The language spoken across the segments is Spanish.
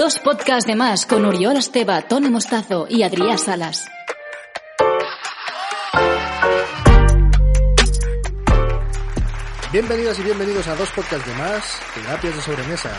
Dos podcasts de más con Oriol Esteba, Tony Mostazo y Adrián Salas. Bienvenidas y bienvenidos a dos podcasts de más, terapias de sobremesa.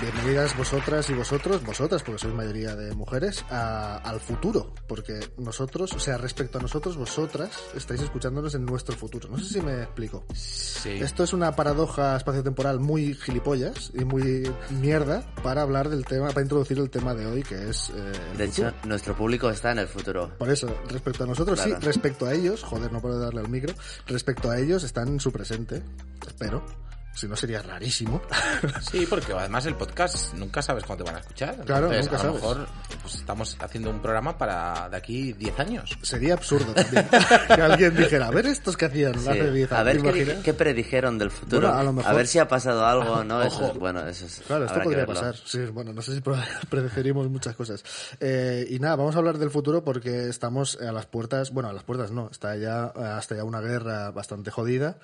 Bienvenidas vosotras y vosotros, vosotras, porque sois mayoría de mujeres, a- al futuro. Porque nosotros, o sea, respecto a nosotros, vosotras estáis escuchándonos en nuestro futuro. No sé si me explico. Sí. Esto es una paradoja espaciotemporal muy gilipollas y muy mierda para hablar del tema, para introducir el tema de hoy, que es eh, el De futuro. hecho, nuestro público está en el futuro. Por eso, respecto a nosotros Claro. sí, respecto a ellos, joder, no puedo darle al micro, respecto a ellos están en su presente, espero, si no sería rarísimo. Sí, porque además el podcast nunca sabes cuándo te van a escuchar. Claro, Entonces, nunca a lo sabes. mejor pues, estamos haciendo un programa para de aquí 10 años. sería absurdo también que alguien dijera, a ver estos que hacían Sí. hace 10 A años, ver ¿te qué, qué predijeron del futuro. Bueno, a lo mejor- ver si ha pasado algo, ¿no? Eso Ojo. es, bueno, eso es. Claro, esto podría pasar. Sí, bueno, no sé si predeciremos muchas cosas. Eh, y nada, vamos a hablar del futuro porque estamos a las puertas, bueno, a las puertas no, está ya hasta ya una guerra bastante jodida.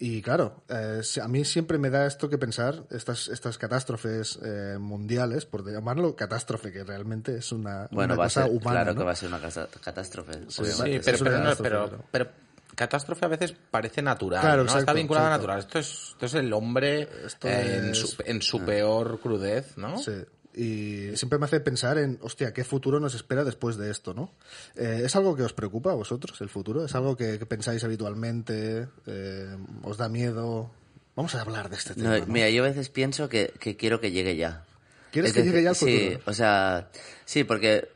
Y claro, eh, a mí siempre me da esto que pensar, estas, estas catástrofes eh, mundiales, por llamarlo catástrofe, que realmente es una, Bueno, una va a cosa ser, humana. claro ¿no? que va a ser una catástrofe. Sí, pero, pero, catástrofe, pero, pero- pero catástrofe a veces parece natural, Claro, ¿no? exacto, Está vinculada a natural. Esto es, esto es el hombre Esto eh, en, es- su, en su peor crudez, ¿no? Sí. Y siempre me hace pensar en, hostia, ¿qué futuro nos espera después de esto, no? Eh, ¿Es algo que os preocupa a vosotros, el futuro? ¿Es algo que, que pensáis habitualmente? Eh, ¿Os da miedo? Vamos a hablar de este tema. ¿no? Mira, yo a veces pienso que, que quiero que llegue ya. ¿Quieres Es que decir, llegue ya Sí, futuro? o sea, sí, porque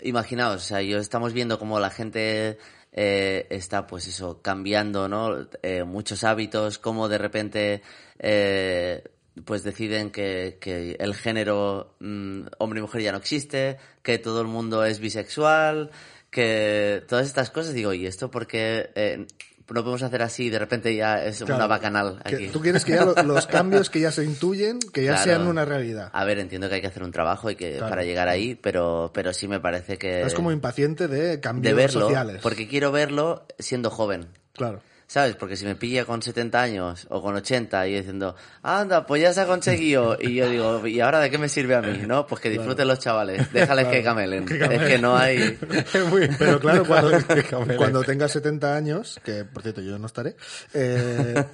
imaginaos, o sea, yo estamos viendo cómo la gente eh, está, pues eso, cambiando, ¿no? Eh, muchos hábitos, cómo de repente, eh, pues deciden que, que el género mm, hombre y mujer ya no existe, que todo el mundo es bisexual, que todas estas cosas, digo, ¿y esto por qué eh, no podemos hacer así y de repente ya es Claro, una bacanal aquí? Tú quieres que ya lo- los cambios que ya se intuyen, que ya Claro. sean una realidad. A ver, entiendo que hay que hacer un trabajo y que Claro. para llegar ahí, pero, pero sí me parece que... Es como impaciente de de cambios verlo, sociales. porque quiero verlo siendo joven. Claro. ¿Sabes? Porque si me pilla con 70 años o con 80 y diciendo, anda, pues ya se ha conseguido. Y yo digo, ¿y ahora de qué me sirve a mí? ¿No? Pues que disfruten los chavales, déjales que camelen. Es que no hay... Pero claro, cuando, cuando tengas 70 años, que por cierto yo no estaré, eh,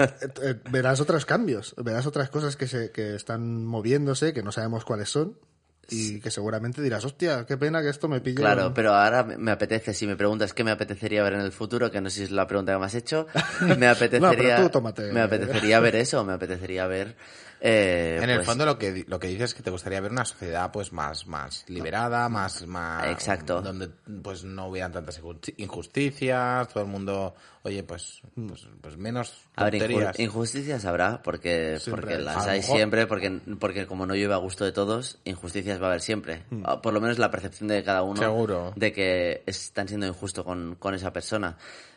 eh, verás otros cambios, verás otras cosas que, se, que están moviéndose, que no sabemos cuáles son, y que seguramente dirás, hostia, qué pena que esto me pille. Claro, pero ahora me apetece, si me preguntas qué me apetecería ver en el futuro, que no sé si es la pregunta que me has hecho, me apetecería, tú tómate. me apetecería ver eso, me apetecería ver... eh, En el pues, fondo lo que lo que dices es que te gustaría ver una sociedad pues más más liberada, más más Exacto. donde pues no hubieran tantas injusti- injusticias, todo el mundo, oye, pues pues, pues menos A ver, injusticias habrá, porque, Siempre porque las hay siempre, porque, porque como no llueve a gusto de todos, injusticias va a haber siempre. Ah, Por lo menos la percepción de cada uno Seguro. de que están siendo injusto con, con esa persona.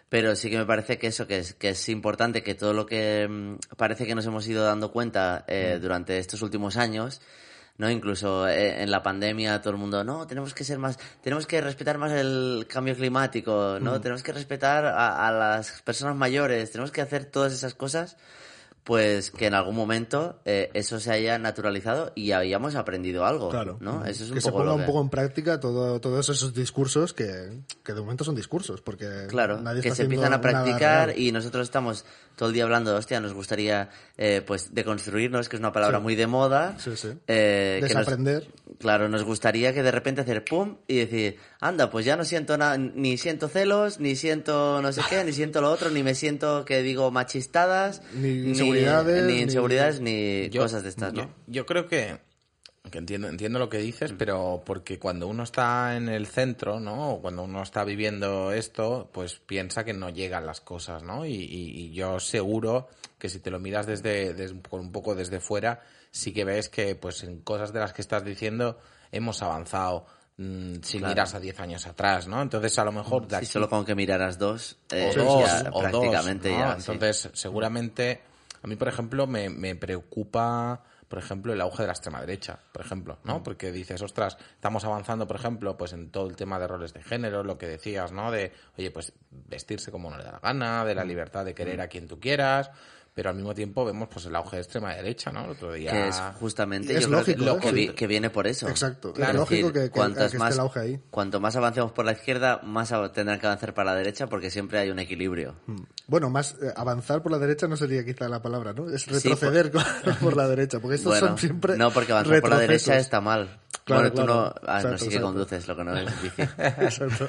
Pero sí que me parece que eso, que es, que es importante, que todo lo que mm, parece que nos hemos ido dando cuenta eh, durante estos últimos años, ¿no? Incluso eh, en la pandemia todo el mundo, no, tenemos que ser más, tenemos que respetar más el cambio climático, ¿no? Tenemos que respetar a, a las personas mayores, tenemos que hacer todas esas cosas, pues que en algún momento eh, eso se haya naturalizado y hayamos aprendido algo, Claro. ¿no? Eso es un que se ponga un poco en práctica todo, todos esos discursos que, que de momento son discursos, porque Claro, nadie que se empiezan a practicar y nosotros estamos todo el día hablando, hostia, nos gustaría eh, pues deconstruirnos, que es una palabra Sí. muy de moda. Sí, sí. eh, que nos- claro, nos gustaría que de repente hacer pum y decir, anda, pues ya no siento nada, ni siento celos, ni siento no sé qué, ni siento lo otro, ni me siento que digo machistadas, Ni inseguridades, ni, ni- inseguridades, ni Yo- cosas de estas, ¿no? Yo, yo creo que Que entiendo, entiendo lo que dices, pero porque cuando uno está en el centro, ¿no? O cuando uno está viviendo esto, pues piensa que no llegan las cosas, ¿no? Y, y- y yo seguro que si te lo miras desde, un poco desde fuera, sí que ves que, pues, en cosas de las que estás diciendo, hemos avanzado. mm, si Claro. miras a 10 años atrás, ¿no? Entonces, a lo mejor de Si aquí solo con que miraras dos, eh, o dos, ya o dos, prácticamente ¿no? ya. sí. Entonces, seguramente, a mí, por ejemplo, me, me preocupa, por ejemplo, el auge de la extrema derecha, por ejemplo, Mm. ¿no? Porque dices, ostras, estamos avanzando, por ejemplo, pues en todo el tema de roles de género, lo que decías, ¿no? De, oye, pues vestirse como uno le da la gana, Mm. de la libertad de querer a quien tú quieras, pero al mismo tiempo vemos pues el auge de extrema derecha, ¿no? El otro día... que es justamente Es yo creo que, lógico, lo ¿eh? que, vi- Sí. que viene por eso. Exacto. Claro, Es lógico decir, que- que- cuantas que esté más, el auge ahí. Cuanto más avancemos por la izquierda, más tendrán que avanzar para la derecha porque siempre hay un equilibrio. Bueno, más eh, avanzar por la derecha no sería quizá la palabra, ¿no? Es retroceder por... por la derecha, porque estos Bueno, son siempre no, porque avanzar por la derecha está mal. Claro, bueno, tú claro. no, ah, no Exacto, sí que exacto. conduces, lo que no es bici. Exacto.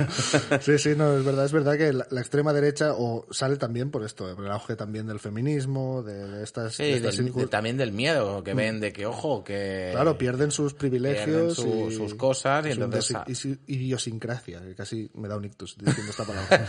Sí, sí, no, es verdad, es verdad que la, la extrema derecha o sale también por esto, por el auge también del feminismo, de, de estas, Sí, de estas del- inju- de- también del miedo que ven de que, ojo, que... Claro, pierden sus privilegios pierden su- y sus cosas y su entonces- idiosincrasia, y su idiosincrasia, que casi me da un ictus diciendo esta palabra.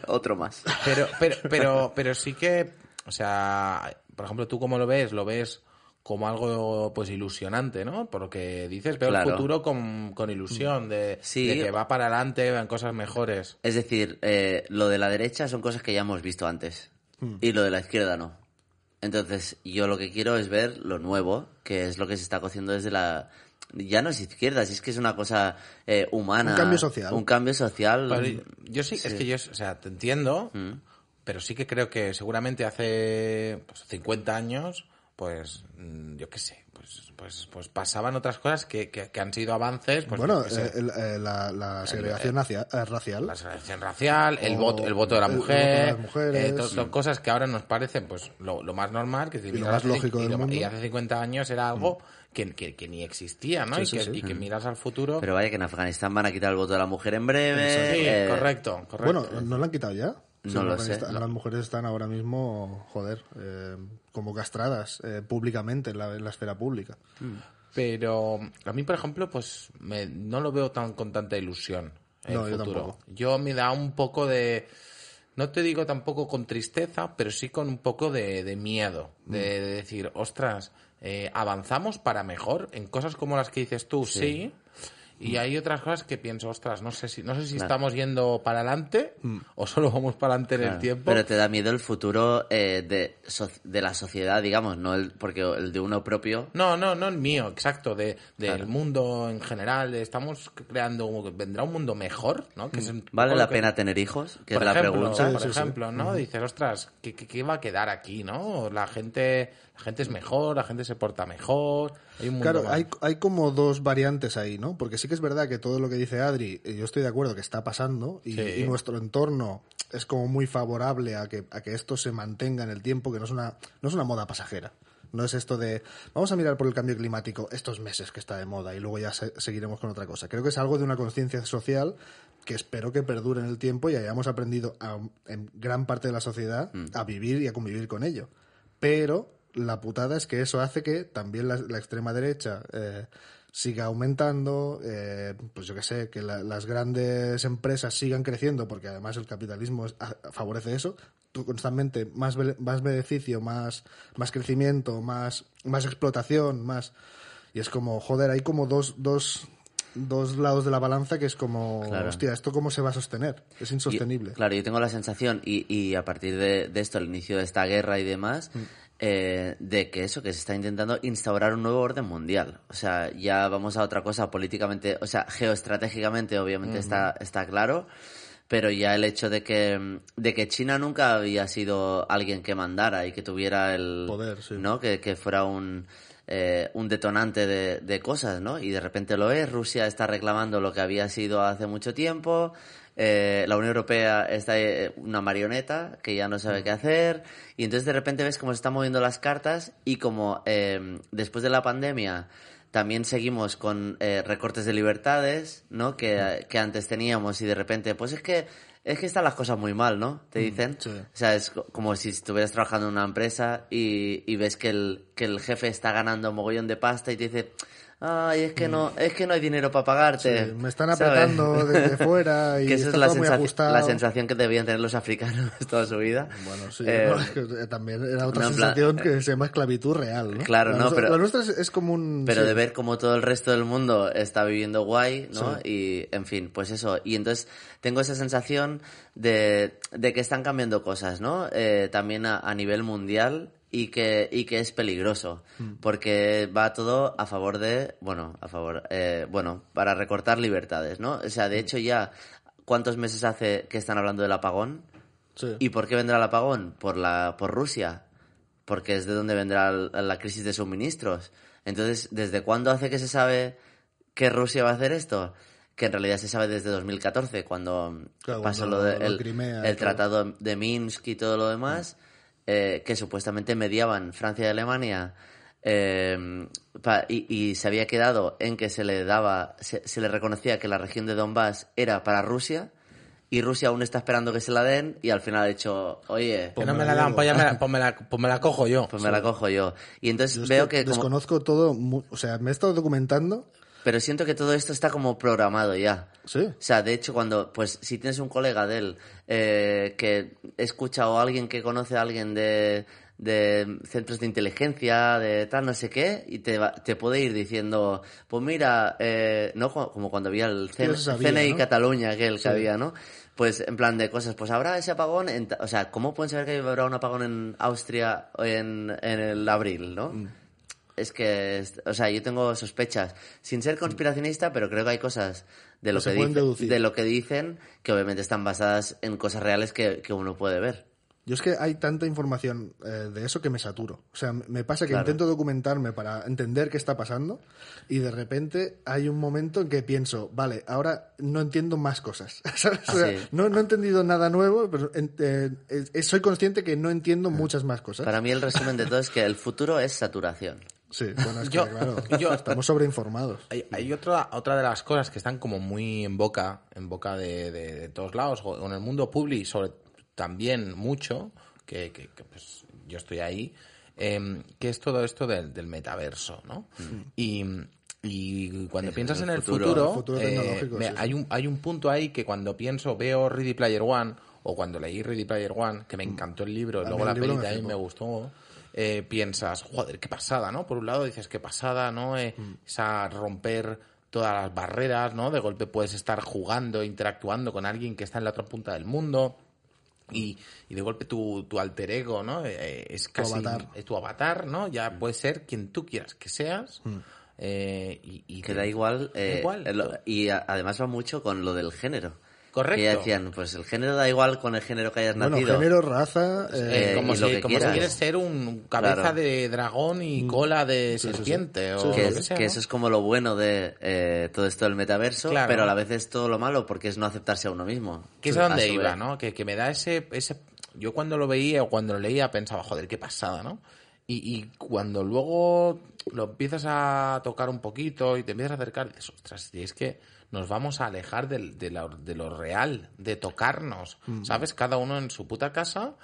Otro más. Pero, pero, pero, pero sí que, o sea, por ejemplo, tú cómo lo ves, lo ves como algo pues ilusionante, ¿no? Porque dices, veo Claro. el futuro con, con ilusión, de, Sí. de que va para adelante, en cosas mejores. Es decir, eh, lo de la derecha son cosas que ya hemos visto antes Hmm. y lo de la izquierda no. Entonces, yo lo que quiero es ver lo nuevo, que es lo que se está cociendo desde la... Ya no es izquierda, si es que es una cosa eh, humana. Un cambio social. Un cambio social. Pero yo sí, es que yo, o sea, te entiendo, Mm. pero sí que creo que seguramente hace pues, 50 años, pues, mm, yo qué sé, pues, pues, pues pasaban otras cosas que, que, que han sido avances, pues, bueno, eh, el- eh, la, la segregación eh, racial. la segregación racial, el voto, el voto de la el voto mujer, de las mujeres. eh, to- son cosas que ahora nos parecen pues lo, lo más normal, que si lo miras más hace- lógico y, del lo- mundo. Mm. y hace 50 años era algo que, que, que ni existía, ¿no? Sí, y, sí, que, sí. y que miras al futuro. Pero vaya que en Afganistán van a quitar el voto de la mujer en breve. sí, eh, correcto, correcto. Bueno, ¿no lo han quitado ya? No en. Las mujeres están ahora mismo, joder, eh, como castradas eh, públicamente en la, en la esfera pública. Pero a mí, por ejemplo, pues me, no lo veo tan con tanta ilusión el No, yo futuro. tampoco. Yo me da un poco de, no te digo tampoco con tristeza, pero sí con un poco de, de miedo, de, Mm. de decir, ostras, eh, avanzamos para mejor en cosas como las que dices tú, sí. Y hay otras cosas que pienso, ostras, no sé si, no sé si Claro. estamos yendo para adelante o solo vamos para adelante en el tiempo. Pero te da miedo el futuro eh, de, so- de la sociedad, digamos, no el, porque el de uno propio. No, no, no el mío, exacto, de, del Claro. mundo en general, estamos creando, vendrá un mundo mejor, ¿no? Que es un ¿Vale la que- pena tener hijos? Que por es la pregunta. Por Sí, sí, sí. ejemplo, ¿no? Dices, ostras, ¿qué, qué, qué va a quedar aquí, no? La gente, la gente es mejor, la gente se porta mejor, hay un mundo Claro, hay, hay como dos variantes ahí, ¿no? Porque sí que es verdad que todo lo que dice Adri, eh, yo estoy de acuerdo que está pasando y, Sí. y nuestro entorno es como muy favorable a que, a que esto se mantenga en el tiempo, que no es una, no es una moda pasajera. No es esto de, vamos a mirar por el cambio climático estos meses que está de moda y luego ya se- seguiremos con otra cosa. Creo que es algo de una conciencia social que espero que perdure en el tiempo y hayamos aprendido a- en gran parte de la sociedad a vivir y a convivir con ello. Pero la putada es que eso hace que también la, la extrema derecha eh, siga aumentando, eh, pues yo que sé, que la- las grandes empresas sigan creciendo, porque además el capitalismo es- a- favorece eso, tú constantemente más, más beneficio, más, más crecimiento, más, más explotación, más... Y es como, joder, hay como dos, dos, dos lados de la balanza que es como, Claro. hostia, ¿esto cómo se va a sostener? Es insostenible. Claro, yo tengo la sensación, y, y a partir de, de esto, el inicio de esta guerra y demás, Mm. Eh, de que eso, que se está intentando instaurar un nuevo orden mundial. O sea, ya vamos a otra cosa políticamente, o sea, geoestratégicamente obviamente está, está claro, pero ya el hecho de que, de que China nunca había sido alguien que mandara y que tuviera el... Poder, sí. ¿no? Que, que fuera un... eh, un detonante de, de cosas, ¿no? Y de repente lo es, Rusia está reclamando lo que había sido hace mucho tiempo, eh, la Unión Europea está eh, una marioneta que ya no sabe qué hacer, y entonces de repente ves cómo se están moviendo las cartas y como eh, después de la pandemia también seguimos con eh, recortes de libertades, ¿no? Que, que antes teníamos y de repente, pues es que es que están las cosas muy mal, ¿no? Te dicen. sí. O sea, es co- como si estuvieras trabajando en una empresa y, y ves que el, que el jefe está ganando un mogollón de pasta y te dice, ay, es que no, es que no hay dinero para pagarte. Sí, me están ¿sabes? apretando desde fuera y que esa está es la, todo muy sensaci- ajustado. la sensación que debían tener los africanos toda su vida. Bueno, sí, Eh, no, es que eh, también era otra no, en plan, sensación que se llama esclavitud real, ¿no? Claro, la no, nuestra, pero- La nuestra es, es como un... Pero sí. de ver cómo todo el resto del mundo está viviendo guay, ¿no? Y, en fin, pues eso. Y entonces tengo esa sensación de, de que están cambiando cosas, ¿no? Eh, también a, a nivel mundial y que, y que es peligroso. Porque va todo a favor de, bueno, a favor, eh, bueno, para recortar libertades, ¿no? O sea, de hecho ya, ¿cuántos meses hace que están hablando del apagón? Sí. ¿Y por qué vendrá el apagón? Por, la, por Rusia. Porque es de donde vendrá la crisis de suministros. Entonces, ¿desde cuándo hace que se sabe que Rusia va a hacer esto? Que en realidad se sabe desde 2014, cuando Claro, pasó de el, Crimea tratado de Minsk y todo lo demás, eh, que supuestamente mediaban Francia y Alemania. eh, pa- y, y se había quedado en que se le daba, se, se le reconocía que la región de Donbass era para Rusia, y Rusia aún está esperando que se la den, y al final ha dicho, oye, Que no me la dan, pues, ya me la, pues me la- pues me la cojo yo. pues me la cojo yo. Y entonces Yo veo que, como- desconozco todo, o sea, me he estado documentando, pero siento que todo esto está como programado ya. sí, O sea, de hecho, cuando, pues, si tienes un colega de él eh, que escucha o alguien que conoce a alguien de, de centros de inteligencia, de tal, no sé qué, y te, va- te puede ir diciendo, pues mira, eh, no Como- cuando había el ya CN- se sabía, CNI ¿no? Cataluña, aquel que había, ¿no? Pues en plan de cosas, pues habrá ese apagón, en o sea, ¿cómo pueden saber que habrá un apagón en Austria en, en el abril, no? Mm. Es que, o sea, yo tengo sospechas, sin ser conspiracionista, pero creo que hay cosas de lo Que dice- de lo que dicen que obviamente están basadas en cosas reales que, que uno puede ver. Yo es que hay tanta información eh, de eso que me saturo. O sea, me pasa que Claro. intento documentarme para entender qué está pasando y de repente hay un momento en que pienso, vale, ahora no entiendo más cosas. ¿sabes? O sea, no, no he entendido nada nuevo, pero eh, eh, soy consciente que no entiendo muchas más cosas. Para mí el resumen de todo es que el futuro es saturación. Sí, bueno, es que Yo- claro, yo- estamos sobreinformados. Hay, hay otra, otra de las cosas que están como muy en boca, en boca de, de- de todos lados, o en el mundo público sobre también mucho, que, que- que, pues yo estoy ahí, em, que es todo esto del, del metaverso, ¿no? Y, y cuando Ese piensas es en el futuro. futuro, El futuro eh, me- sí, hay, un, hay un punto ahí que cuando pienso, veo Ready Player One, o cuando leí Ready Player One, que me encantó el libro, Mm. Mí luego la libro peli me también flipó. me gustó, eh, piensas, joder, qué pasada, ¿no? Por un lado dices, qué pasada, ¿no? Eh, Mm. Esa romper todas las barreras, ¿no? De golpe puedes estar jugando, interactuando con alguien que está en la otra punta del mundo. Y, y de golpe tu, tu alter ego, ¿no? Eh, es casi avatar. es tu avatar, ¿no? Ya puede ser quien tú quieras que seas. Mm. eh, y, y Que da igual. eh, igual. y a- además va mucho con lo del género. Correcto. Que decían, pues el género da igual con el género que hayas Bueno, nacido. género, raza, Eh, Eh, como si, lo que como si quieras. quieres ser un cabeza Claro. de dragón y cola de serpiente o que, lo es- que sea, que ¿no? eso es como lo bueno de eh, todo esto del metaverso, Claro. pero a la vez es todo lo malo porque es no aceptarse a uno mismo. Que es A donde iba. ¿no? Que, que me da ese, ese... Yo cuando lo veía o cuando lo leía pensaba, joder, qué pasada, ¿no? Y, y cuando luego lo empiezas a tocar un poquito y te empiezas a acercar, dices, ostras, y es que nos vamos a alejar del- de, la- de lo real, de tocarnos, ¿sabes? Cada uno en su puta casa.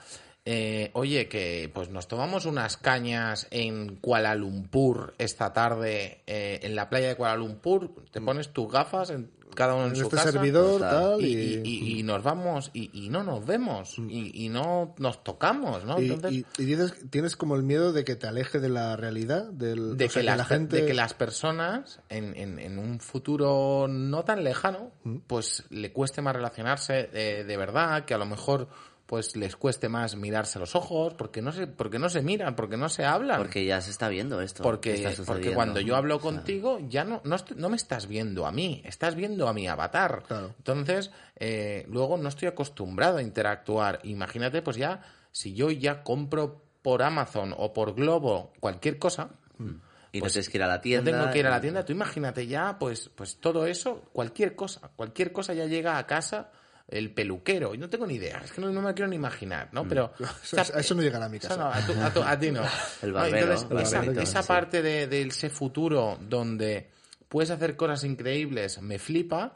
Eh, oye, que pues nos tomamos unas cañas en Kuala Lumpur esta tarde, eh, en la playa de Kuala Lumpur, te pones tus gafas, en, cada uno en, En su este casa. servidor, tal, y, y, y- y nos vamos y, no nos vemos y, y no nos tocamos, ¿no? y- Entonces, y- dices, tienes como el miedo de que te aleje de la realidad, del, de, sea, que que las, la gente... de que las personas en, en- en un futuro no tan lejano, pues le cueste más relacionarse de, de verdad, que a lo mejor pues les cueste más mirarse a los ojos, porque no se, porque no se miran, porque no se hablan. Porque ya se está viendo esto. que Porque, está porque cuando yo hablo O sea, contigo, ya no, no, estoy- no me estás viendo a mí, estás viendo a mi avatar. Claro. Entonces, eh, luego no estoy acostumbrado a interactuar. Imagínate, pues ya, si yo ya compro por Amazon o por Globo cualquier cosa, y pues no tienes que ir a la no tienda. tengo que ir a la tienda. Tú imagínate ya, pues, pues todo eso, cualquier cosa, cualquier cosa ya llega a casa el peluquero. Y no tengo ni idea, es que no, no me quiero ni imaginar, ¿no? Pero... Eso- a eso no llegará a mi casa. no, a, tu- a tu- a ti no. El No, barbero, entonces, el esa, barbero, esa sí. parte de, de ese futuro donde puedes hacer cosas increíbles me flipa,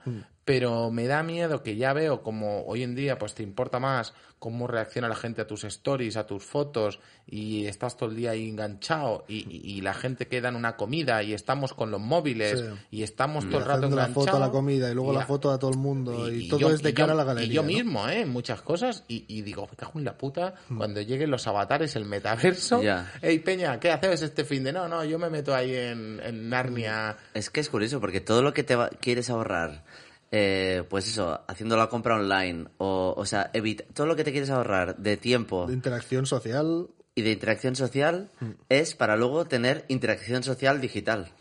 pero me da miedo que ya veo como hoy en día pues te importa más cómo reacciona la gente a tus stories, a tus fotos y estás todo el día ahí enganchado y, y- y la gente queda en una comida y estamos con los móviles Sí. y estamos Y todo el rato haciendo la enganchados. foto a la comida y luego la foto a todo el mundo y, todo yo- es de cara yo- a la galería. Y yo ¿no? mismo, ¿eh? En muchas cosas. Y, y digo, me cago en la puta, Hmm. cuando lleguen los avatares, el metaverso. Ya. Ey, Peña, ¿qué haces este fin de? No, no, yo me meto ahí en, en Narnia. Es que es curioso, porque todo lo que te va- quieres ahorrar, eh, pues eso, haciendo la compra online, o, o sea, evita, todo lo que te quieres ahorrar de tiempo De interacción social. Y de interacción social es para luego tener interacción social digital.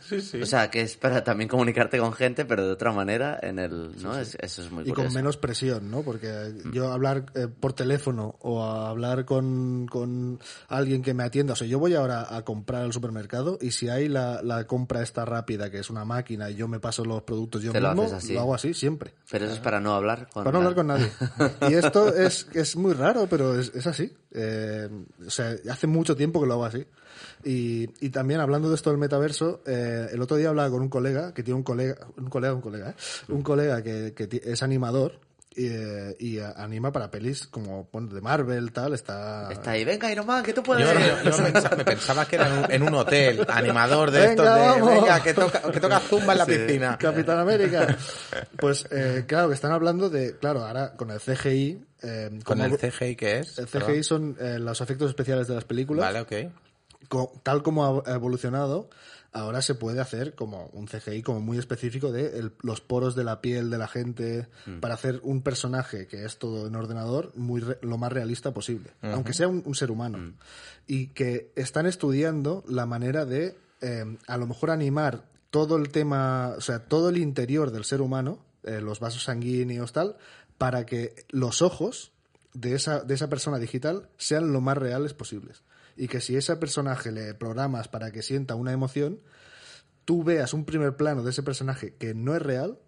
Sí, sí. O sea, que es para también comunicarte con gente, pero de otra manera, en el, ¿no? Es- eso es muy y con menos presión, ¿no? Porque yo hablar eh, por teléfono o a hablar con, con alguien que me atienda, o sea, yo voy ahora a comprar al supermercado y si hay la, la compra esta rápida, que es una máquina, y yo me paso los productos yo Te lo mismo, haces así. lo hago así siempre. Pero eso es para no hablar con Para no hablar con nadie. nadie. Y esto es, es muy raro, pero es, es así. Eh, o sea, hace mucho tiempo que lo hago así. Y, y también hablando de esto del metaverso, eh, el otro día hablaba con un colega, que tiene un colega, un colega, un colega, ¿eh? un colega que, que es animador eh, y, eh, anima para pelis como bueno, de Marvel, tal, está... Está ahí, venga Iron Man, que tú Yo, puedes. yo- yo pensa- me pensaba que era en un, en un hotel, animador de Venga, estos de, vamos. venga, que toca, que toca zumba en la piscina. Capitán América. Pues eh, claro, que están hablando de, claro, ahora con el CGI... eh, ¿Con como- el CGI qué es? el CGI son eh, los efectos especiales de las películas. Vale, ok. tal como ha evolucionado, ahora se puede hacer como un CGI como muy específico de el- los poros de la piel de la gente para hacer un personaje que es todo en ordenador muy re- lo más realista posible, aunque sea un, un ser humano. Y que están estudiando la manera de eh, a lo mejor animar todo el tema, o sea, todo el interior del ser humano, eh, los vasos sanguíneos, tal, para que los ojos de esa, de esa persona digital sean lo más reales posibles. Y que si ese personaje le programas para que sienta una emoción, tú veas un primer plano de ese personaje que no es real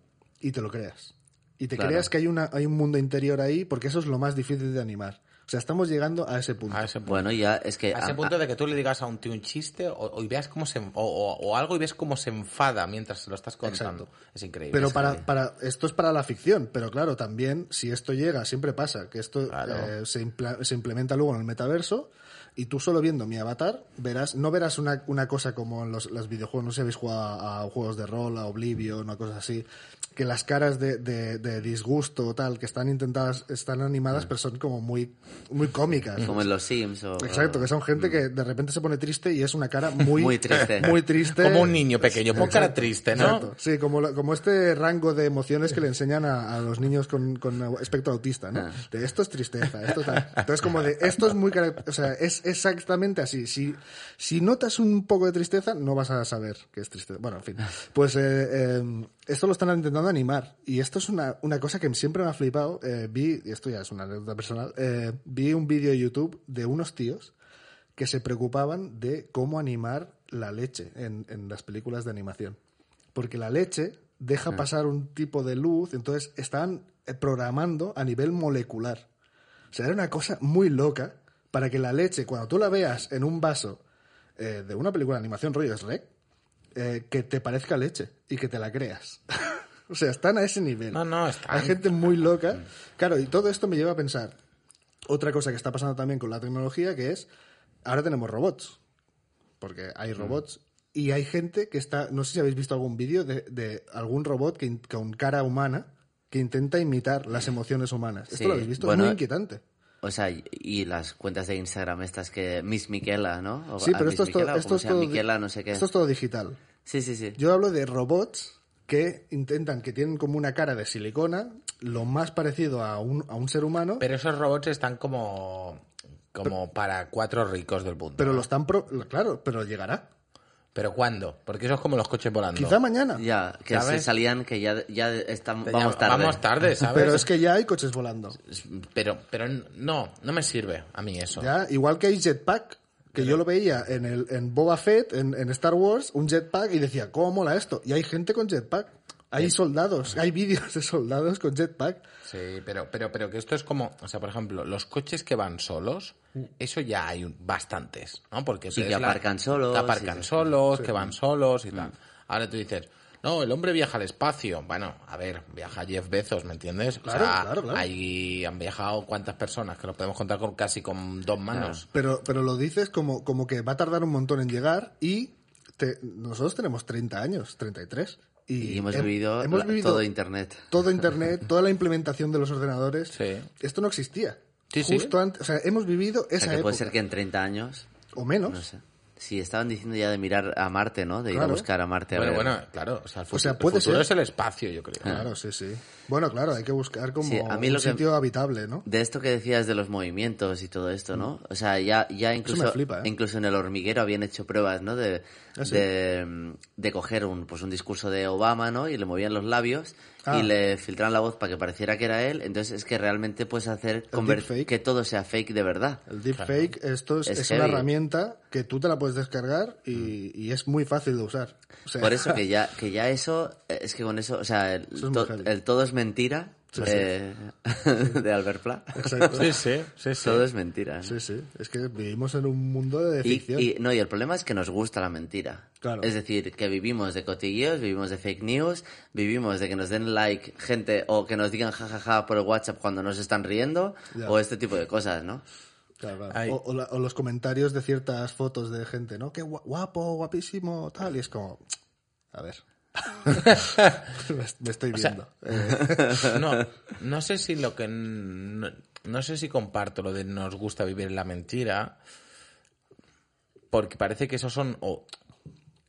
y te lo creas. Y te Claro. creas que hay, una, hay un mundo interior ahí, porque eso es lo más difícil de animar. O sea, estamos llegando a ese punto. A ese punto. Bueno, ya es que... A ese a- punto de que tú le digas a un tío un chiste o, o y veas cómo se, o, o- o algo y ves cómo se enfada mientras lo estás contando. Es increíble. Pero Es para, increíble. para esto es para la ficción, pero claro, también si esto llega, siempre pasa, que esto Claro. eh, se, impla- se implementa luego en el metaverso y tú solo viendo mi avatar verás, no verás una, una cosa como en los, los videojuegos, no sé si habéis jugado a, juegos de rol, a Oblivion, una cosa así, que las caras de, de, de disgusto o tal, que están intentadas, están animadas, pero son como muy, muy cómicas. Como en los Sims o... Exacto, que son gente que de repente se pone triste y es una cara muy, Muy triste. Muy triste. Como un niño pequeño, pon cara triste, ¿no? exacto. Sí, como, como este rango de emociones que le enseñan a, a los niños con, con espectro autista, ¿no? Ah. De esto es tristeza, esto tal. Entonces, como de esto es muy. O sea, es exactamente así. Si, si notas un poco de tristeza, no vas a saber que es tristeza. Bueno, en fin. Pues eh, eh, esto lo están intentando animar. Y esto es una, una cosa que siempre me ha flipado. Eh, vi, y esto ya es una anécdota personal, eh, vi un vídeo de YouTube de unos tíos que se preocupaban de cómo animar la leche en, en las películas de animación. Porque la leche deja pasar un tipo de luz, entonces estaban eh, programando a nivel molecular. O sea, era una cosa muy loca para que la leche, cuando tú la veas en un vaso eh, de una película de animación rollo Shrek, eh, que te parezca leche y que te la creas. o sea, están a ese nivel. No, no, están- Hay gente muy loca. Claro, y todo esto me lleva a pensar otra cosa que está pasando también con la tecnología, que es, ahora tenemos robots, porque hay robots, y hay gente que está, no sé si habéis visto algún vídeo de, de algún robot que, in- con cara humana que intenta imitar las emociones humanas. Sí, ¿Esto lo habéis visto? bueno, es muy inquietante. O sea, y- las cuentas de Instagram estas que... Miss Miquela, ¿no? O- Sí, pero Miss esto es, todo, Miquela, esto, como es sea, todo, di- Miquela, no sé qué. esto es todo digital. Sí, sí, sí. Yo hablo de robots que intentan, que tienen como una cara de silicona, lo más parecido a un, a un ser humano, pero, Pero esos robots están como, como para cuatro ricos del mundo. lo ¿no? están... pro- claro, pero llegará. ¿Pero cuándo? Porque eso es como los coches volando. Quizá mañana. Ya, que ¿Sabes? se salían, que ya, ya están, vamos tarde. Vamos tarde, ¿sabes? Pero es que ya hay coches volando. Pero, pero no, no me sirve a mí eso. Ya, igual que hay jetpack, que yo lo veía en, el, en Boba Fett, en, en Star Wars, un jetpack, y decía, ¿cómo mola esto? Y hay gente con jetpack. Hay soldados, hay vídeos de soldados con jetpack. Sí, pero, pero, pero que esto es como, o sea, por ejemplo, los coches que van solos, eso ya hay bastantes, ¿no? Porque Sí, que aparcan solos, que aparcan sí. solos, que van solos y tal. Ahora tú dices, no, el hombre viaja al espacio. Bueno, a ver, viaja Jeff Bezos, ¿me entiendes? O Claro, sea, claro, claro. ahí han viajado cuántas personas, que lo podemos contar con casi con dos manos. Pero, pero lo dices como, como que va a tardar un montón en llegar y te- nosotros tenemos 30 años, 33. Y, Y hemos he- vivido, hemos la- vivido todo Internet. todo Internet, toda la implementación de los ordenadores. Sí. Esto no existía. Sí, sí. Justo antes, o sea, hemos vivido O esa sea, que época. puede ser que en 30 años, O menos. no sé. Si estaban diciendo ya de mirar a Marte, ¿no? De ir Claro. a buscar a Marte. a Bueno, ver. bueno, claro. O sea, el futuro, sea, el puede futuro ser. es el espacio, yo creo. Claro, sí, sí. Bueno, claro, hay que buscar como Sí, a mí un lo que- sitio habitable, ¿no? De esto que decías de los movimientos y todo esto, ¿no? O sea, ya, ya incluso, me flipa, ¿eh? incluso en el hormiguero habían hecho pruebas, ¿no? De, ¿Ah, sí? de, de coger un, pues un discurso de Obama, ¿no? Y le movían los labios Ah. y le filtraban la voz para que pareciera que era él. Entonces es que realmente puedes hacer que todo sea fake de verdad. El deepfake, esto es, Es es una herramienta que tú te la puedes descargar y, y es muy fácil de usar. O sea, Por eso que ya, que ya eso, eh, es que con eso, o sea, el, es to- todo es mentira Sí, eh, de Albert Pla. Exacto. Sí, sí, sí, sí. Todo es mentira. ¿no? Sí, sí. Es que vivimos en un mundo de Y, ficción. y- no, y el problema es que nos gusta la mentira. Claro. Es decir, que vivimos de cotilleos, vivimos de fake news, vivimos de que nos den like gente o que nos digan jajaja por el WhatsApp cuando nos están riendo Ya. o este tipo de cosas, ¿no? Claro, claro. Hay- O, o la- o los comentarios de ciertas fotos de gente, ¿no? Qué gua- guapo, guapísimo, tal. Y es como, a ver. me, estoy viendo. No, no sé si lo que... No, no sé si comparto lo de nos gusta vivir en la mentira, porque parece que esos son o,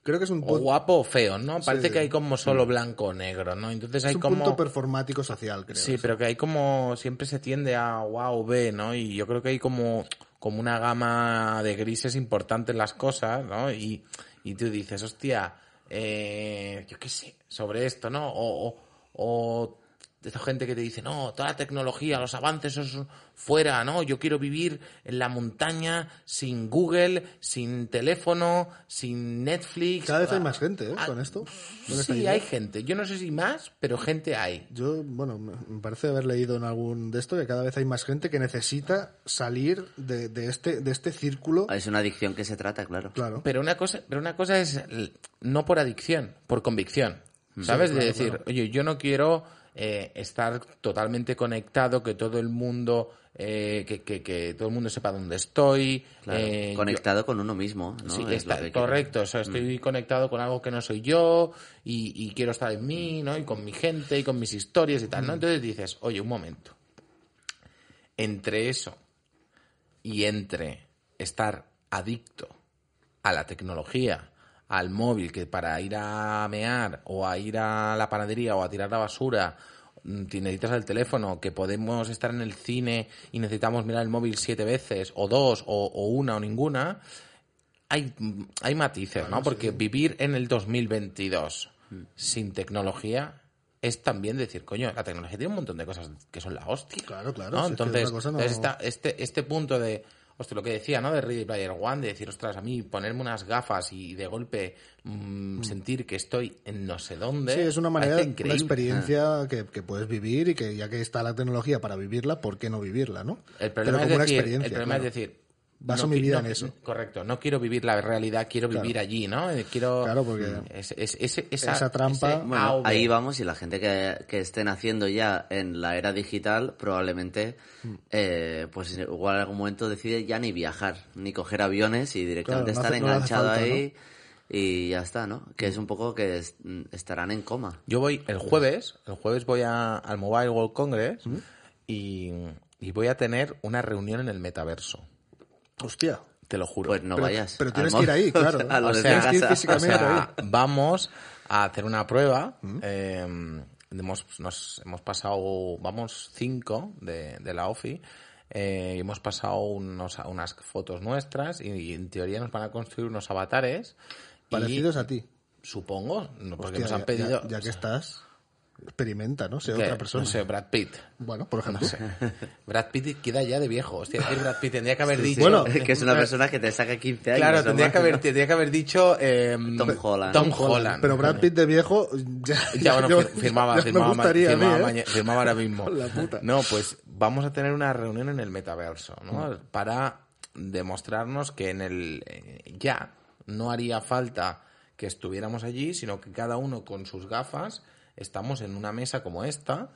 creo que es un, o guapo o feo, ¿no? Parece sí. que hay como solo blanco o negro, ¿no? Entonces es hay un como... punto performático social, creo. Sí, pero que hay como siempre se tiende a o B, ¿no? Y yo creo que hay como, como una gama de grises importante en las cosas, ¿no? Y, y tú dices, hostia, eh, yo qué sé, sobre esto, ¿no? O, o, o de esta gente que te dice, no, toda la tecnología, los avances, eso es fuera, ¿no? Yo quiero vivir en la montaña sin Google, sin teléfono, sin Netflix. Cada vez hay más gente, ¿eh? Ah, Con esto. con Sí, hay gente. Yo no sé si más, pero gente hay. Yo, bueno, me parece haber leído en algún de esto que cada vez hay más gente que necesita salir de, de este, de este círculo. Es una adicción que se trata, claro. Claro. Pero una cosa, pero una cosa es no por adicción, por convicción. ¿Sabes? claro, de decir, claro. oye, yo no quiero eh, estar totalmente conectado, que todo el mundo, eh, que, que, que todo el mundo sepa dónde estoy. Claro. eh, yo- Conectado con uno mismo, ¿no? Sí, Es está, lo que quiero. correcto. O sea, estoy conectado con algo que no soy yo y, y quiero estar en mí, ¿no? Y con mi gente y con mis historias y tal, ¿no? Entonces dices, oye, un momento. Entre eso y entre estar adicto a la tecnología, al móvil, que para ir a mear o a ir a la panadería o a tirar la basura mm, necesitas el teléfono, que podemos estar en el cine y necesitamos mirar el móvil siete veces, o dos, o, o una o ninguna, hay, hay matices, ¿no? Porque vivir en el 2022 sin tecnología es también decir, coño, la tecnología tiene un montón de cosas que son la hostia. Claro, claro, ¿no? si es que Entonces, cosa no- entonces está este, este punto de, hostia, lo que decía, ¿no? De Ready Player One, de decir, ostras, a mí ponerme unas gafas y de golpe mm, sentir que estoy en no sé dónde. Sí, es una manera, una experiencia que, que puedes vivir y que ya que está la tecnología para vivirla, ¿por qué no vivirla, no? El problema, Pero es como una experiencia. el problema claro. es decir, Baso no mi vida no- en eso. Correcto, no quiero vivir la realidad, quiero Claro. vivir allí, ¿no? Eh, Quiero Claro, porque es- es- ese- esa, esa trampa- ese Bueno, ahí vamos y la gente que, que estén haciendo ya en la era digital probablemente Hmm. eh, pues igual en algún momento decide ya ni viajar, ni coger aviones y directamente Claro, no estar enganchado falta, ahí y ya está, ¿no? Que es un poco que es- estarán en coma. Yo voy el jueves, el jueves voy a- al Mobile World Congress ¿Mm? y, y voy a tener una reunión en el metaverso. Hostia. Te lo juro. Pues no Pero- vayas. pero tienes que ir ahí, claro. a lo o sea, tienes que ir casa. o físicamente sea, ahí. vamos a hacer una prueba. ¿Mm? eh, hemos, nos, hemos pasado, vamos cinco de, de la OFI. eh, hemos pasado unos, unas fotos nuestras y, y en teoría nos van a construir unos avatares. y- Parecidos a ti. Supongo, no, porque Hostia, nos han pedido. Ya, ya que estás, experimenta, ¿no? ¿qué? otra persona. No sé, Brad Pitt. Bueno, por ejemplo. No sé. Brad Pitt queda ya de viejo. Hostia, decir Brad Pitt tendría que haber dicho. Bueno, que es una persona que te saca 15 años. Claro, tendría que haber, tendría que haber dicho. eh, Tom Holland. Tom Holland. Pero Brad Pitt de viejo, ya, Ya, bueno, yo- firmaba, ya firmaba, gustaría a mí, firmaba ¿eh? firmaba ahora mismo. La puta. No, pues vamos a tener una reunión en el metaverso, ¿no? Para demostrarnos que en el eh, ya no haría falta que estuviéramos allí, sino que cada uno con sus gafas estamos en una mesa como esta,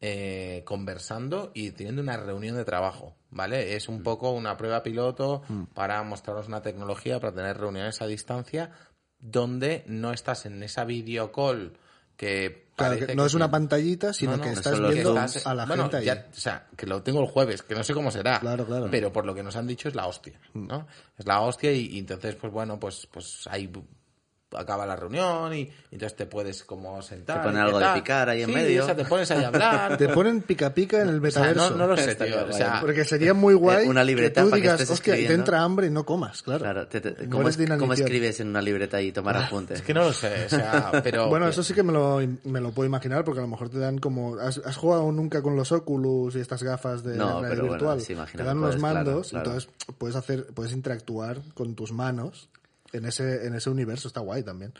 eh, conversando y teniendo una reunión de trabajo, ¿vale? Es un poco una prueba piloto para mostraros una tecnología, para tener reuniones a distancia, donde no estás en esa video call que Claro, que no es una pantallita, sino No, no, que estás viendo estás- a la bueno, gente ahí. ya- o sea, que lo tengo el jueves, que no sé cómo será. Claro, claro. Mm. Pero por lo que nos han dicho es la hostia, ¿no? Es la hostia y, y entonces, pues bueno, pues, pues ahí acaba la reunión y, y entonces te puedes como sentar. Te ponen algo de picar ahí en medio. o sea, te pones ahí a hablar. Te ponen pica pica en el O sea, metaverso. no, no lo sé, tío. O guay. sea, Porque sería muy guay Eh, una libreta que tú para que digas, estés hostia, y te escribiendo". entra hambre y no comas, claro. Claro, te- te- Mueres ¿cómo, es- cómo escribes en una libreta y tomar apuntes? es que no lo sé, o sea, pero... Bueno, eso sí que me lo, me lo puedo imaginar porque a lo mejor te dan como... ¿Has, has jugado nunca con los Oculus y estas gafas de No, realidad pero bueno, virtual? sí, te dan que unos puedes, claro, mandos, claro. entonces puedes hacer, puedes interactuar con tus manos en ese, en ese universo, está guay también.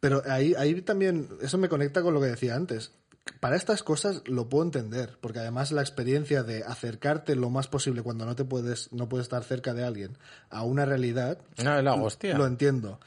Pero ahí, ahí también, eso me conecta con lo que decía antes. Para estas cosas lo puedo entender, porque además la experiencia de acercarte lo más posible cuando no te puedes, no puedes estar cerca de alguien a una realidad, No, es la hostia. lo entiendo.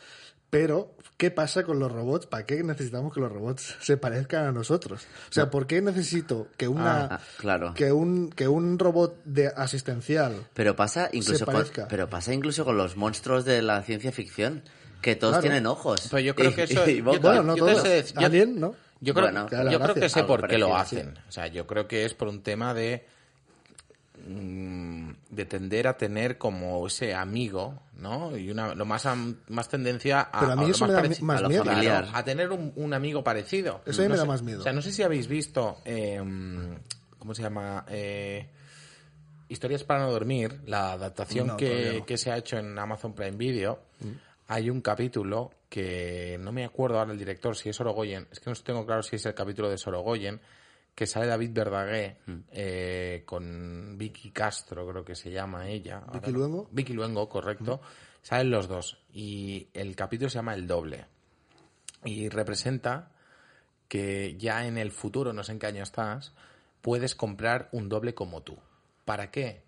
Pero, ¿qué pasa con los robots? ¿Para qué necesitamos que los robots se parezcan a nosotros? O sea, ¿por qué necesito que una Ah, claro. que un que un robot de asistencial Pero pasa incluso con, parezca. pero pasa incluso con los monstruos de la ciencia ficción, que todos Claro. tienen ojos. Pero yo creo que eso- y bueno, no yo te todos. sé- yo- Alien, ¿no? Yo creo, Bueno, yo creo que sé por qué lo hacen. O sea, yo creo que es por un tema de de tender a tener como ese amigo, ¿no? Y una, lo más am- más tendencia a, Pero a mí lo eso me da pareci- más a lo miedo. familiar. Claro, a tener un, un amigo parecido. Eso a mí me No da más miedo. O sea, no sé si habéis visto, eh, ¿cómo se llama? Eh, Historias para no dormir, la adaptación No, que, no. que se ha hecho en Amazon Prime Video. Hay un capítulo que no me acuerdo ahora el director, si es Sorogoyen, es que no tengo claro si es el capítulo de Sorogoyen, que sale David Verdaguer eh, con Vicky Castro, creo que se llama ella. Ahora ¿Vicky no- Luengo? Vicky Luengo, correcto. Salen los dos. Y el capítulo se llama El Doble. Y representa que ya en el futuro, no sé en qué año estás, puedes comprar un doble como tú. ¿Para qué?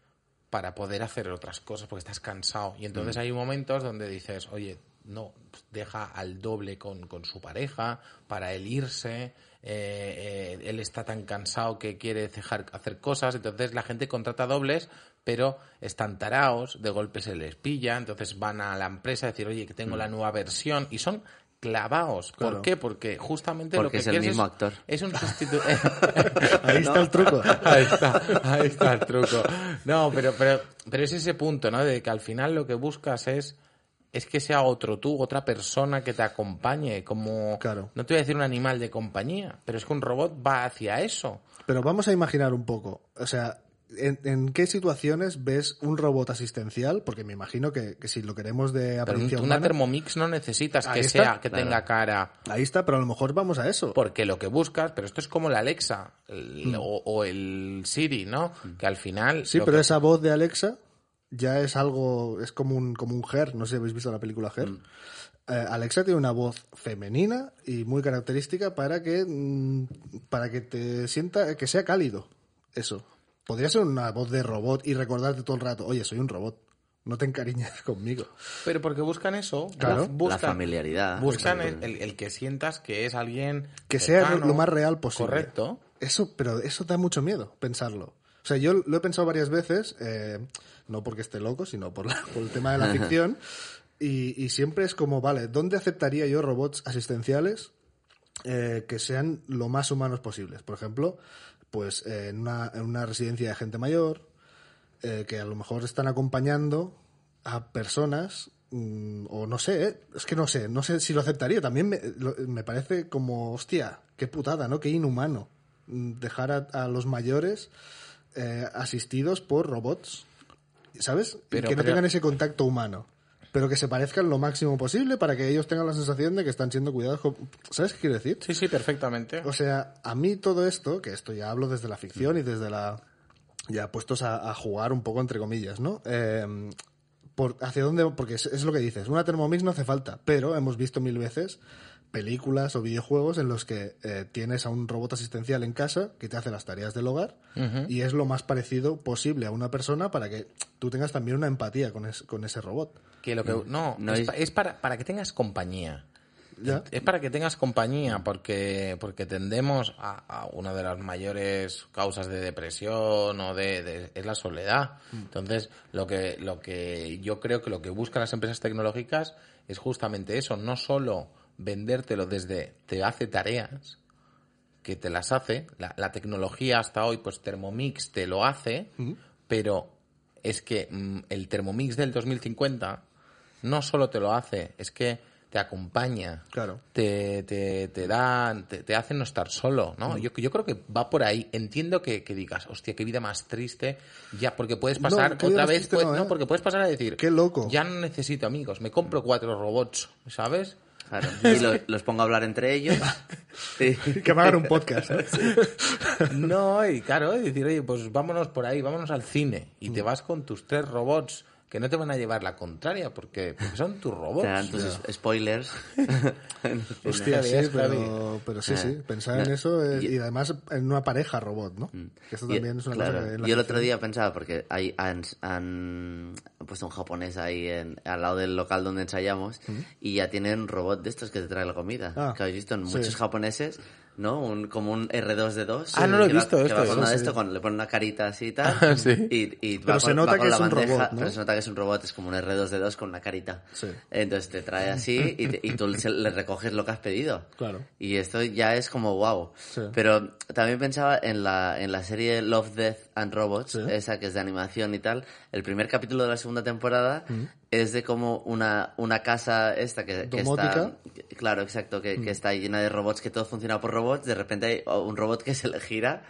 Para poder hacer otras cosas, porque estás cansado. Y entonces hay momentos donde dices, oye, no, deja al doble con, con su pareja para él irse. eh, eh, él está tan cansado que quiere dejar hacer cosas. Entonces la gente contrata dobles, pero están taraos, de golpe se les pilla. Entonces van a la empresa a decir, oye, que tengo la nueva versión. Y son clavados. ¿Por Claro. qué? Porque justamente lo Porque que es el quieres mismo actor. es un sustituto. Ahí está el truco. Ahí está, ahí está el truco. No, pero, pero, pero es ese punto, ¿no? De que al final lo que buscas es, es que sea otro tú, otra persona que te acompañe, como, Claro. no te voy a decir un animal de compañía, pero es que un robot va hacia eso. Pero vamos a imaginar un poco. O sea, ¿en, en qué situaciones ves un robot asistencial? Porque me imagino que, que si lo queremos de Pero un- apariencia una humana, Thermomix no necesitas que está. sea, que Claro. tenga cara. ahí está, pero a lo mejor vamos a eso. Porque lo que buscas, pero esto es como la Alexa el- o, o el Siri, ¿no? Que al final. Sí, pero que- esa voz de Alexa ya es algo, es como un, como un Her, no sé si habéis visto la película Her. Mm. Eh, Alexa tiene una voz femenina y muy característica para que, mm, para que te sienta, que sea cálido. Eso. Podría ser una voz de robot y recordarte todo el rato, oye, soy un robot, no te encariñes conmigo. Pero porque buscan eso, Claro. buscan, La familiaridad. Buscan el, el- el que sientas que es alguien Que sea lo más real posible. Correcto. Eso, pero eso da mucho miedo, pensarlo. O sea, yo lo he pensado varias veces, eh, no porque esté loco, sino por, la- por el tema de la ficción, y, y siempre es como, vale, ¿dónde aceptaría yo robots asistenciales eh, que sean lo más humanos posibles? Por ejemplo, pues eh, en, una, en una residencia de gente mayor, eh, que a lo mejor están acompañando a personas mm, o no sé, ¿eh? es que no sé, no sé si lo aceptaría. También me, lo- me parece como, hostia, qué putada, ¿no? Qué inhumano mm, dejar a, a los mayores eh, asistidos por robots, ¿sabes? Y que no pero- tengan ese contacto humano. Pero que se parezcan lo máximo posible para que ellos tengan la sensación de que están siendo cuidados. con- ¿Sabes qué quiero decir? Sí, sí, perfectamente. O sea, a mí todo esto, que esto ya hablo desde la ficción y desde la. ya puestos a, a jugar un poco entre comillas, ¿no? Eh, por, ¿Hacia dónde? Porque es, es lo que dices, una Thermomix no hace falta, pero hemos visto mil veces películas o videojuegos en los que eh, tienes a un robot asistencial en casa que te hace las tareas del hogar y es lo más parecido posible a una persona para que tú tengas también una empatía con, es- con ese robot. que lo que no, No es, es- pa- es para, para que tengas compañía. Ya. Es para que tengas compañía, porque, porque tendemos a, a una de las mayores causas de depresión o de, de- es la soledad. Entonces, lo que, lo que yo creo que lo que buscan las empresas tecnológicas es justamente eso, no solo vendértelo desde te hace tareas, que te las hace, la, la tecnología hasta hoy, pues Thermomix te lo hace, pero es que mm, el Thermomix del 2050 no solo te lo hace, es que te acompaña, Claro. te, te, te da, te, te hace no estar solo, ¿no? Yo, yo creo que va por ahí. Entiendo que, que digas, hostia, qué vida más triste, ya, porque puedes pasar otra vez, pues, no, no, ¿eh? porque puedes pasar a decir, Qué loco. ya no necesito amigos, me compro cuatro robots, ¿sabes? Claro. Y lo- los pongo a hablar entre ellos. Sí. Que me hagan un podcast. ¿eh? No, y claro, y decir, oye, pues vámonos por ahí, vámonos al cine. Y Mm. te vas con tus tres robots que no te van a llevar la contraria, porque, porque son tus robots. Tus es- spoilers. Hostia, sí, es pero, pero sí, sí. Pensar en eso es- Y- y además en una pareja robot, ¿no? Que esto Y- también es una claro. cosa que en la Yo el otro día pensaba, porque hay, han, han puesto un japonés ahí en, al lado del local donde ensayamos y ya tienen un robot de estos que te trae la comida. Ah, que habéis visto en sí. muchos japoneses, ¿no? Un, como un R2D2. Ah, no lo he que va- visto que esto, va con sí, una de sí. esto, con- le pone una carita así y tal. Ah, sí. Y, y Pero va se con, nota va con que la es un bandeja, robot, ¿no? Pero se nota que es un robot, es como un R2D2 con una carita. Sí. Entonces te trae así y, te- y tú le recoges lo que has pedido. Claro. Y esto ya es como wow. Sí. Pero también pensaba en la, en la serie Love, Death and Robots, Sí. esa que es de animación y tal. El primer capítulo de la segunda temporada es de como una, una casa esta que, está... Claro, exacto, que, que está llena de robots, que todo funciona por robots. De repente hay un robot que se le gira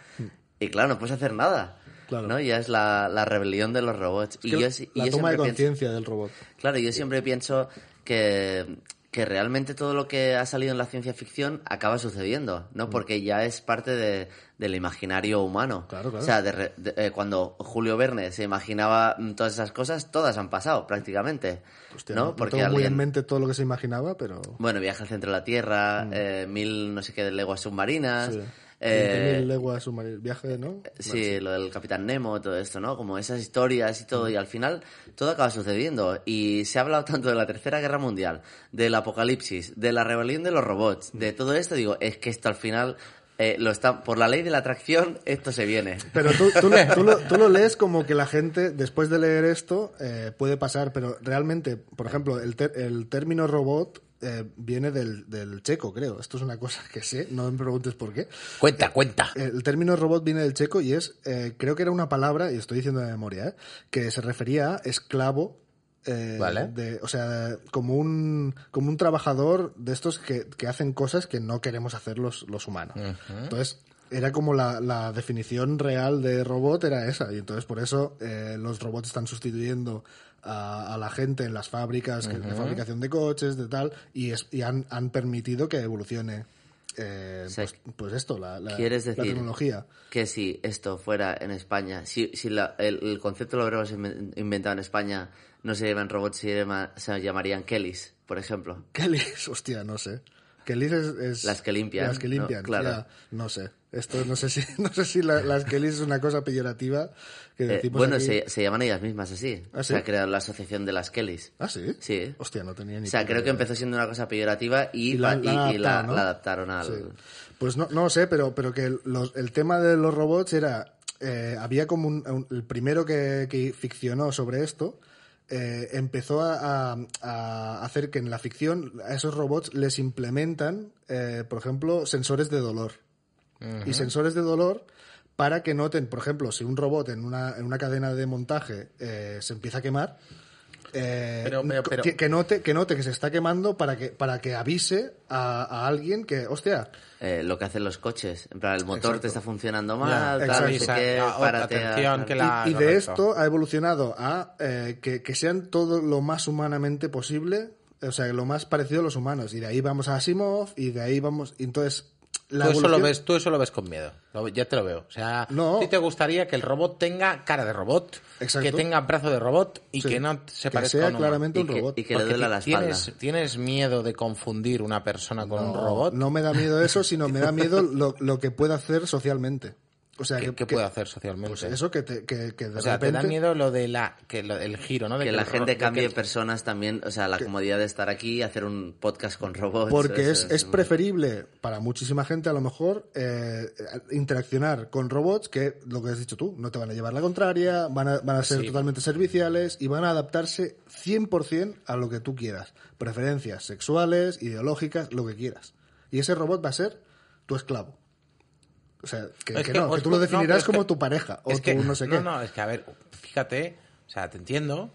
y claro, no puedes hacer nada. Claro. ¿no? Ya es la, la rebelión de los robots. Es y yo, sí- y la yo toma de conciencia del robot. Claro, yo siempre pienso que, que realmente todo lo que ha salido en la ciencia ficción acaba sucediendo, ¿no? Porque ya es parte de- del imaginario humano. Mm. Claro, claro. O sea, de de- eh, cuando Julio Verne se imaginaba mm, todas esas cosas, todas han pasado prácticamente, Hostia, ¿no? no Porque tengo muy en mente todo lo que se imaginaba, pero... Bueno, viaje al centro de la Tierra, eh, mil no sé qué leguas submarinas... Mm. Sí. Eh, 20.000 leguas submarinas. Viaje, ¿no? Sí, lo del Capitán Nemo, todo esto, ¿no? Como esas historias y todo, y al final todo acaba sucediendo. Y se ha hablado tanto de la Tercera Guerra Mundial, del apocalipsis, de la rebelión de los robots, de todo esto, digo, es que esto al final, eh, lo está, por la ley de la atracción, esto se viene. Pero tú, tú, lo- tú lo, tú lo lees como que la gente, después de leer esto, eh, puede pasar, pero realmente, por ejemplo, el, ter- el término robot eh, viene del, del checo, creo. Esto es una cosa que sé, no me preguntes por qué. Cuenta, cuenta. El término robot viene del checo y es, eh, creo que era una palabra, y estoy diciendo de memoria, ¿eh? que se refería a esclavo. eh, Vale. de- o sea, como un, como un trabajador de estos que, que hacen cosas que no queremos hacer los, los humanos. Entonces, era como la, la definición real de robot era esa. Y entonces, por eso, eh, los robots están sustituyendo a, a la gente en las fábricas de fabricación de coches, de tal, y, es, y han, han permitido que evolucione. eh, sea, pues, pues esto, la, la- ¿Quieres la decir tecnología. que si esto fuera en España, si, si la- el, el concepto lo hubiéramos inven- inventado en España, no se llaman robots, se, se llamarían Kellys, por ejemplo? Kellys, hostia, no sé. Kellys es, es- Las que limpian, Las que ¿no? limpian, Claro. ya, no sé. Esto no sé si, no sé si la- las Kellys es una cosa peyorativa que Eh, decimos bueno, aquí. se, se llaman ellas mismas así. ¿Ah, Se ha creado la asociación de las Kellys. ¿Ah, sí? Sí. Hostia, no tenía ni O sea, creo que empezó siendo una cosa peyorativa y, Y la- pa- la y- y la, adaptaron, ¿no? la adaptaron al... Sí. Pues no, no sé, pero, pero que los- el tema de los robots era. eh, había como un, un- el primero que, que ficcionó sobre esto. eh, empezó a, a- a hacer que en la ficción a esos robots les implementan, eh, por ejemplo, sensores de dolor. Y sensores de dolor para que noten, por ejemplo, si un robot en una, en una cadena de montaje eh, se empieza a quemar, eh, Pero- pero- pero- Que, que note, que note que se está quemando para que, para que avise a, a alguien que, hostia, eh, lo que hacen los coches. En plan, el motor Exacto. te está funcionando mal, tal, no sé qué, ah, párate a- atención, que la- y, y de esto ha evolucionado a eh, que, que sean todo lo más humanamente posible, o sea, lo más parecido a los humanos. Y de ahí vamos a Asimov y de ahí vamos. y entonces, la tú, eso lo ves, tú eso lo ves con miedo. Lo- ya te lo veo. O sea, No. a ti te gustaría que el robot tenga cara de robot, Exacto. que tenga brazo de robot y Sí. que no se Que parezca sea a un claramente Y un que, robot. y que le Porque duele la espalda. tienes, tienes miedo de confundir una persona con un robot. No me da miedo eso, sino me da miedo lo, lo que puede hacer socialmente. O sea, ¿Qué, que, qué que- puede hacer socialmente? Pues eso, que, te- que, que de o sea, te da miedo lo de la, que lo- el giro, ¿no? De que la gente cambie que- personas también, o sea, la comodidad de estar aquí, hacer un podcast con robots. Porque eso es, es preferible para muchísima gente a lo mejor eh, interaccionar con robots que, lo que has dicho tú, no te van a llevar la contraria, van a, van a ser Sí. totalmente serviciales y van a adaptarse 100% a lo que tú quieras. Preferencias sexuales, ideológicas, lo que quieras. Y ese robot va a ser tu esclavo. O sea, que, Es que que no, que tú lo no, definirás como que- tu pareja o tu que- no sé qué. No, es que a ver, fíjate, o sea, te entiendo,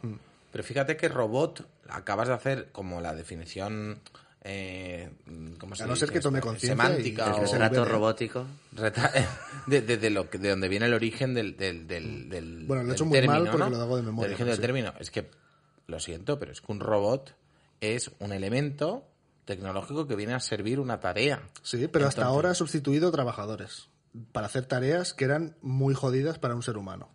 pero fíjate que robot acabas de hacer como la definición, eh, ¿cómo se A no ser que tome conciencia semántica y- El o retrato robótico. de, de- de lo que- de donde viene el origen del, del, del, del- Bueno, lo he hecho muy mal porque ¿no? lo hago de memoria, Del origen del sí. término. Es que, lo siento, pero es que un robot es un elemento tecnológico que viene a servir una tarea. Sí, pero hasta ahora ha sustituido trabajadores para hacer tareas que eran muy jodidas para un ser humano.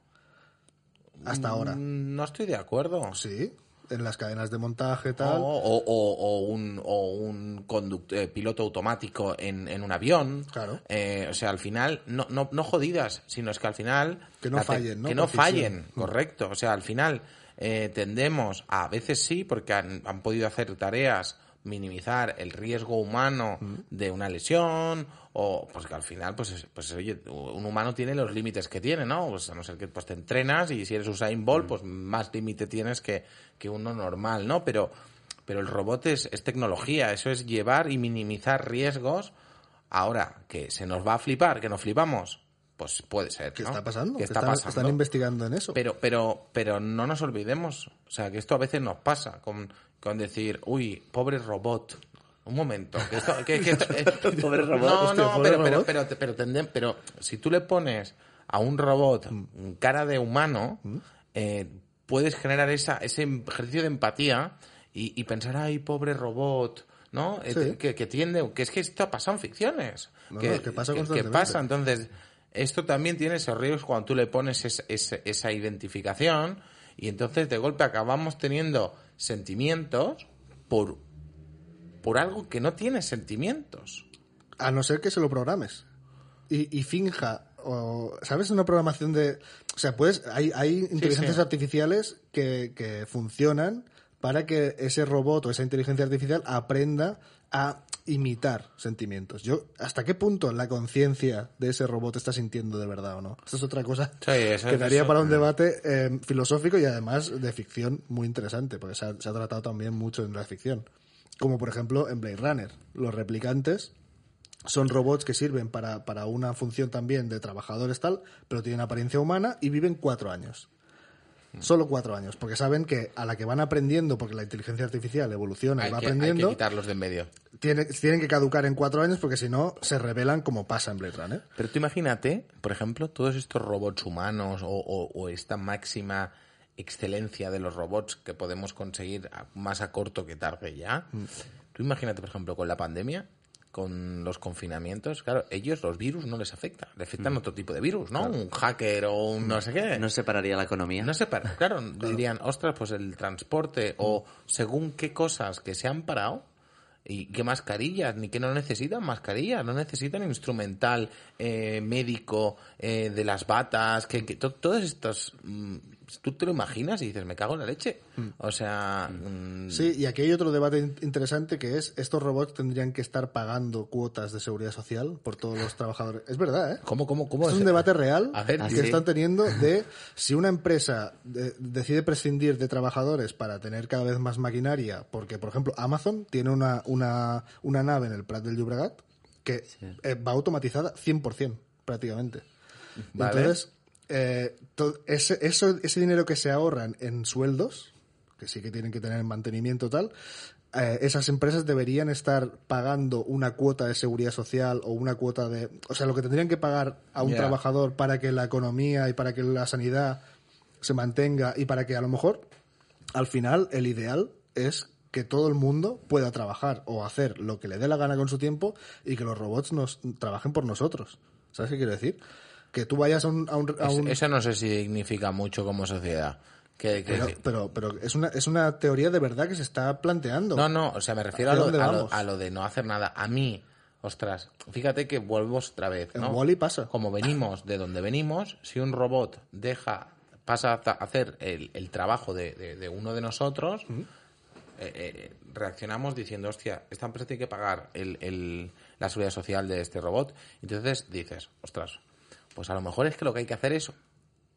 Hasta ahora. Mm, No estoy de acuerdo. Sí, en las cadenas de montaje tal. O, o- o- o un, o un conduct- eh, piloto automático en, en un avión. Claro. Eh, o sea, al final, no, no, no jodidas, sino es que al final... Que no fallen, ¿no? Que no fallen, correcto. O sea, al final eh, tendemos, a veces sí, porque han, han podido hacer tareas minimizar el riesgo humano de una lesión o pues que al final pues es- pues oye un humano tiene los límites que tiene no pues a no ser que pues te entrenas y si eres Usain Bolt pues más límite tienes que, que uno normal no pero pero el robot es, es tecnología eso es llevar y minimizar riesgos. Ahora que se nos va a flipar que nos flipamos pues puede ser ¿Qué ¿no? está pasando? está están, pasando están investigando en eso. pero, pero, pero no nos olvidemos, o sea, que esto a veces nos pasa con, con decir, uy, pobre robot. Un momento, que esto, que, que esto- eh, Pobre robot. No, Hostia, no, pobre pero, pero, robot. pero, pero, si tú le pones a un robot Mm. cara de humano, eh, puedes generar esa, ese ejercicio de empatía y, y pensar, ay, pobre robot, ¿no? Eh, Sí. que, que tiende, que es que esto ha pasado en ficciones. No, que, no, es que pasa que pasa, entonces, esto también tiene esos riesgos cuando tú le pones es- es- esa identificación y entonces de golpe acabamos teniendo sentimientos por, por algo que no tiene sentimientos. A no ser que se lo programes. Y, y finja, o, ¿sabes? Una programación de... O sea, puedes, hay, hay inteligencias sí. artificiales que, que funcionan para que ese robot o esa inteligencia artificial aprenda a imitar sentimientos. Yo, ¿hasta qué punto la conciencia de ese robot está sintiendo de verdad o no? Esta es otra cosa Sí, eso- que daría eso- para un debate eh, filosófico y además de ficción muy interesante, porque se ha, se ha tratado también mucho en la ficción. Como por ejemplo en Blade Runner. Los replicantes son robots que sirven para, para una función también de trabajadores tal, pero tienen apariencia humana y viven cuatro años. Solo cuatro años, porque saben que a la que van aprendiendo, porque la inteligencia artificial evoluciona y va que, hay que aprendiendo, quitarlos de en medio. tiene- tienen que caducar en cuatro años porque si no se revelan como pasa en Blade Runner. Pero tú imagínate, por ejemplo, todos estos robots humanos o, o- o esta máxima excelencia de los robots que podemos conseguir más a corto que tarde ya. Tú imagínate, por ejemplo, con la pandemia, con los confinamientos, claro, ellos los virus no les afectan, le afectan otro tipo de virus, ¿no? Un hacker o un no sé qué. No separaría la economía. No sé, para- claro, dirían, ostras, pues el transporte o según qué cosas que se han parado y qué mascarillas, ni que no necesitan mascarillas, no necesitan instrumental eh, médico eh, de las batas, que, que to- todos estos, mm, tú te lo imaginas y dices, me cago en la leche. O sea, mm, Sí, y aquí hay otro debate in- interesante que es, estos robots tendrían que estar pagando cuotas de seguridad social por todos los trabajadores. Es verdad, ¿eh? ¿cómo, cómo, cómo Esto es un debate real A ver, que ¿Ah, sí? están teniendo de si una empresa de- decide prescindir de trabajadores para tener cada vez más maquinaria, porque por ejemplo Amazon tiene una, una, una nave en el Prat del Llobregat que eh, va automatizada 100% prácticamente. Vale. Entonces, eh, ese, eso, ese dinero que se ahorran en sueldos, que sí que tienen que tener mantenimiento tal, eh, esas empresas deberían estar pagando una cuota de seguridad social o una cuota de... O sea, lo que tendrían que pagar a un trabajador para que la economía y para que la sanidad se mantenga y para que a lo mejor al final el ideal es que todo el mundo pueda trabajar o hacer lo que le dé la gana con su tiempo y que los robots nos trabajen por nosotros. ¿Sabes qué quiero decir? Que tú vayas a un... a un- a es- un- eso no sé si significa mucho como sociedad. Que, que- pero, pero, pero es, una, es una teoría de verdad que se está planteando. No, no, o sea, me refiero a ¿Hacia lo, a lo- vamos? a lo de no hacer nada. A mí, ostras, fíjate que volvemos otra vez, En ¿no? Wall-E pasa. Como venimos de donde venimos, si un robot deja, pasa a hacer el, el trabajo de, de- de uno de nosotros, eh, eh, reaccionamos diciendo, hostia, esta empresa tiene que pagar el, el- la seguridad social de este robot. Entonces dices, ostras, pues a lo mejor es que lo que hay que hacer es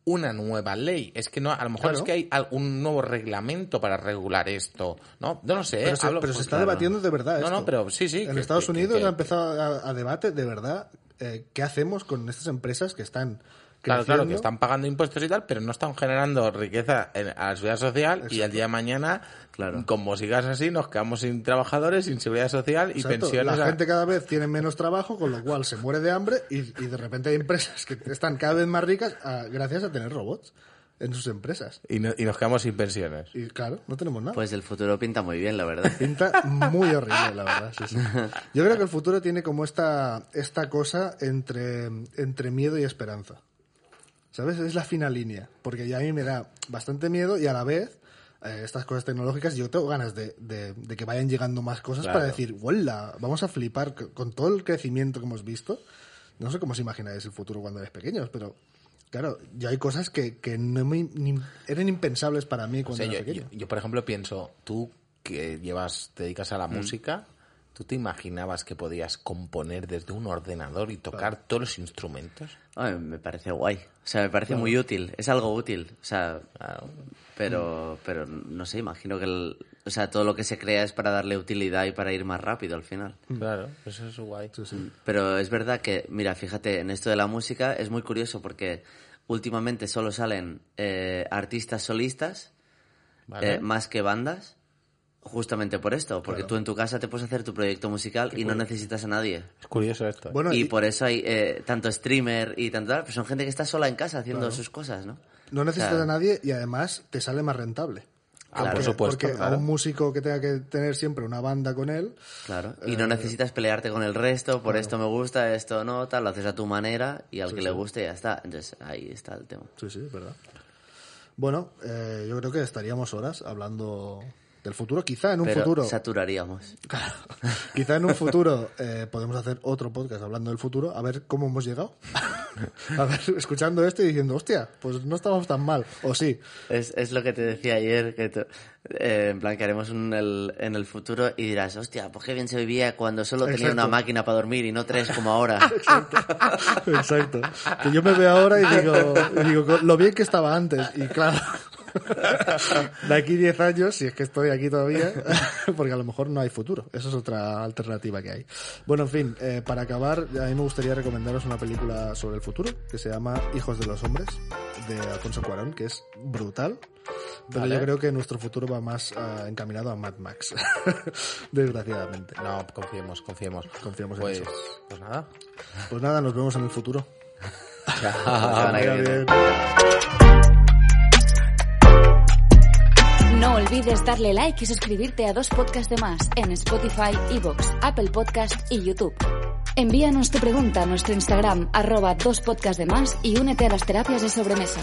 una nueva ley. Es que no, a lo mejor Claro. es que hay un nuevo reglamento para regular esto. No, no lo sé. Pero, ¿eh? se, Hablo- pero se está claro. debatiendo de verdad No, esto. no, pero sí, sí. En que- Estados que- Unidos que- ha empezado a, a debate de verdad eh, qué hacemos con estas empresas que están Claro, claro, que están pagando impuestos y tal, pero no están generando riqueza en- a la seguridad social y al día de mañana, Claro. como sigas así, nos quedamos sin trabajadores, sin seguridad social y Exacto. pensiones. La a- gente cada vez tiene menos trabajo, con lo cual se muere de hambre y, y de repente hay empresas que están cada vez más ricas ah, gracias a tener robots en sus empresas. y, no- y nos quedamos sin pensiones. Y claro, no tenemos nada. Pues el futuro pinta muy bien, la verdad. Pinta muy horrible, la verdad. sí, sí. Yo creo que el futuro tiene como esta, esta cosa entre, entre miedo y esperanza. ¿Sabes? Es la fina línea. Porque ya a mí me da bastante miedo y a la vez eh, estas cosas tecnológicas, yo tengo ganas de, de- de que vayan llegando más cosas Claro. para decir, ¡Hola! Vamos a flipar con todo el crecimiento que hemos visto. No sé cómo os imagináis el futuro cuando eres pequeños, pero claro, ya hay cosas que, que no me- ni- eran impensables para mí O cuando sea, era yo, pequeño. yo- yo, por ejemplo, pienso, tú que llevas, te dedicas a Mm. la música, ¿tú te imaginabas que podías componer desde un ordenador y tocar todos los instrumentos? Ay, me parece guay. O sea, me parece muy útil. Es algo útil. O sea, pero, pero no sé, imagino que el- o sea, todo lo que se crea es para darle utilidad y para ir más rápido al final. Claro, eso es guay. Pero es verdad que, mira, fíjate, en esto de la música es muy curioso porque últimamente solo salen eh, artistas solistas Vale. eh, más que bandas. Justamente por esto, porque tú en tu casa te puedes hacer tu proyecto musical y no necesitas a nadie. Es curioso esto. ¿eh? Bueno, y y- por eso hay eh, tanto streamer y tanto tal, pues son gente que está sola en casa haciendo sus cosas, ¿no? No necesitas O sea, a nadie y además te sale más rentable. Ah, Porque- por supuesto, Porque claro. a un músico que tenga que tener siempre una banda con él, Claro, y Eh, no necesitas pelearte con el resto, por esto me gusta, esto no, tal, lo haces a tu manera y al que le guste ya está. Entonces ahí está el tema. sí, sí, es verdad. Bueno, eh, yo creo que estaríamos horas hablando del futuro. Quizá en un Pero futuro, saturaríamos. quizá en un futuro eh, podemos hacer otro podcast hablando del futuro, a ver cómo hemos llegado. a ver, escuchando esto y diciendo, hostia, pues no estamos tan mal. O sí. Es, es lo que te decía ayer, que tú- eh, en plan que haremos un- el- en el futuro y dirás, hostia, pues qué bien se vivía cuando solo tenía Exacto. una máquina para dormir y no tres como ahora. Exacto. Que yo me veo ahora y digo, y digo lo bien que estaba antes. Y claro, de aquí 10 años, si es que estoy aquí todavía, porque a lo mejor no hay futuro. Esa es otra alternativa que hay. Bueno, en fin, eh, para acabar, a mí me gustaría recomendaros una película sobre el futuro que se llama Hijos de los Hombres, de Alfonso Cuarón, que es brutal. Pero Vale. yo creo que nuestro futuro va más ah, encaminado a Mad Max, desgraciadamente. No, confiemos, confiemos. Confiemos en pues, eso. Pues nada. Pues nada, nos vemos en el futuro. Semana que Vaya No olvides darle like y suscribirte a dos podcasts de más en Spotify, Evox, Apple Podcast y YouTube. Envíanos tu pregunta a nuestro Instagram, arroba dos podcasts de más y únete a las terapias de sobremesa.